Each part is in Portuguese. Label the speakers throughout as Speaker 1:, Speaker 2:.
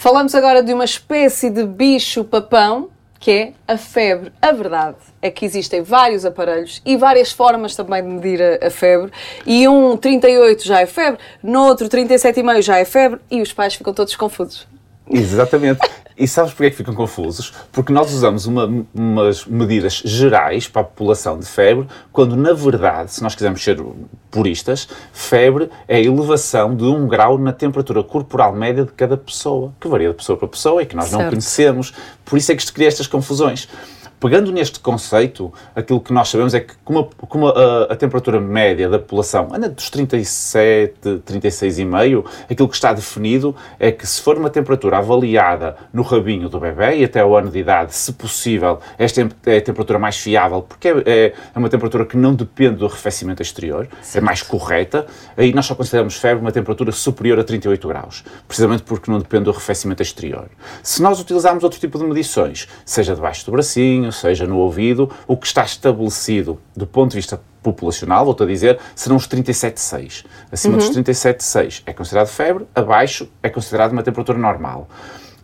Speaker 1: Falamos agora de uma espécie de bicho-papão, que é a febre. A verdade é que existem vários aparelhos e várias formas também de medir a, a febre. E um 38 já é febre, no outro 37,5 já é febre e os pais ficam todos confusos.
Speaker 2: Exatamente. E sabes porquê é que ficam confusos? Porque nós usamos uma, umas medidas gerais para a população de febre, quando na verdade, se nós quisermos ser puristas, febre é a elevação de um grau na temperatura corporal média de cada pessoa, que varia de pessoa para pessoa e que nós certo. não conhecemos. Por isso é que isto cria estas confusões. Pegando neste conceito, aquilo que nós sabemos é que, como a, como a, a temperatura média da população anda dos 37, 36,5, aquilo que está definido é que, se for uma temperatura avaliada no rabinho do bebê e até o ano de idade, se possível, esta é a temperatura mais fiável, porque é, é, é uma temperatura que não depende do arrefecimento exterior, é mais correta, aí nós só consideramos febre uma temperatura superior a 38 graus, precisamente porque não depende do arrefecimento exterior. Se nós utilizarmos outro tipo de medições, seja debaixo do bracinho, seja no ouvido, o que está estabelecido do ponto de vista populacional, volto a dizer, serão os 37,6. Acima uhum. dos 37,6 é considerado febre, abaixo é considerado uma temperatura normal.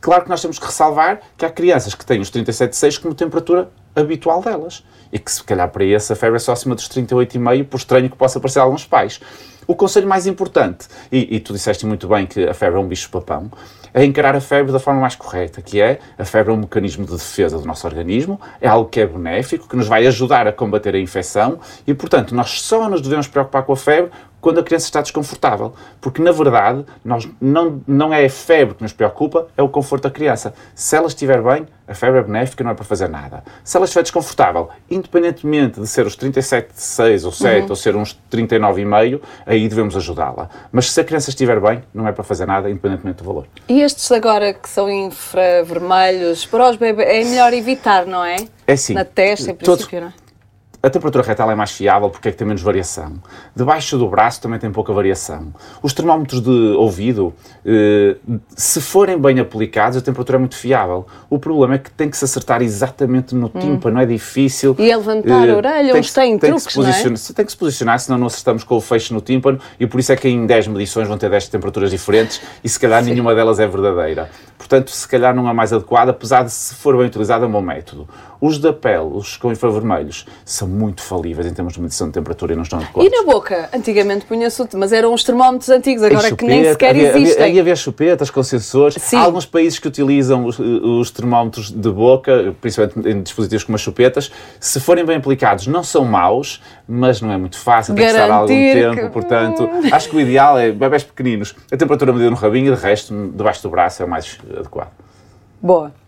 Speaker 2: Claro que nós temos que ressalvar que há crianças que têm os 37,6 como temperatura habitual delas. E que se calhar para esse a febre é só acima dos 38,5, por estranho que possa parecer a alguns pais. O conselho mais importante, e, e tu disseste muito bem que a febre é um bicho-papão, é encarar a febre da forma mais correta, que é a febre é um mecanismo de defesa do nosso organismo, é algo que é benéfico, que nos vai ajudar a combater a infecção e, portanto, nós só nos devemos preocupar com a febre quando a criança está desconfortável. Porque, na verdade, nós, não, não é a febre que nos preocupa, é o conforto da criança. Se ela estiver bem, a febre é benéfica, não é para fazer nada. Se ela estiver desconfortável, independentemente de ser os 37,6 ou 7 uhum. ou ser uns 39,5, aí devemos ajudá-la. Mas se a criança estiver bem, não é para fazer nada, independentemente do valor.
Speaker 1: E estes agora que são infravermelhos, para os bebês, é melhor evitar, não é?
Speaker 2: É sim.
Speaker 1: Na testa, em princípio, todos, não é?
Speaker 2: A temperatura retal é mais fiável porque é que tem menos variação. Debaixo do braço também tem pouca variação. Os termómetros de ouvido, eh, se forem bem aplicados, a temperatura é muito fiável. O problema é que tem que se acertar exatamente no hum. tímpano, é difícil.
Speaker 1: E a levantar a eh, orelha, tem, tem, tem truques, que se
Speaker 2: posicionar,
Speaker 1: é?
Speaker 2: Tem que se posicionar, senão não acertamos com o fecho no tímpano e por isso é que em 10 medições vão ter 10 temperaturas diferentes e se calhar Sim. nenhuma delas é verdadeira. Portanto, se calhar não é mais adequada, apesar de se for bem utilizado é um bom método. Os da pele, os com infravermelhos, são muito falíveis em termos de medição de temperatura e não estão adequados.
Speaker 1: E na boca? Antigamente punha-se, mas eram os termómetros antigos, agora chupeta, que nem sequer
Speaker 2: havia,
Speaker 1: existem.
Speaker 2: Havia, havia chupetas com sensores. Sim. Há alguns países que utilizam os, os, termómetros de boca, principalmente em dispositivos como as chupetas. Se forem bem aplicados, não são maus, mas não é muito fácil, tem que estar algum tempo. Que... Portanto, acho que o ideal é bebés pequeninos. A temperatura medida no rabinho e, de resto, debaixo do braço é o mais adequado.
Speaker 1: Boa.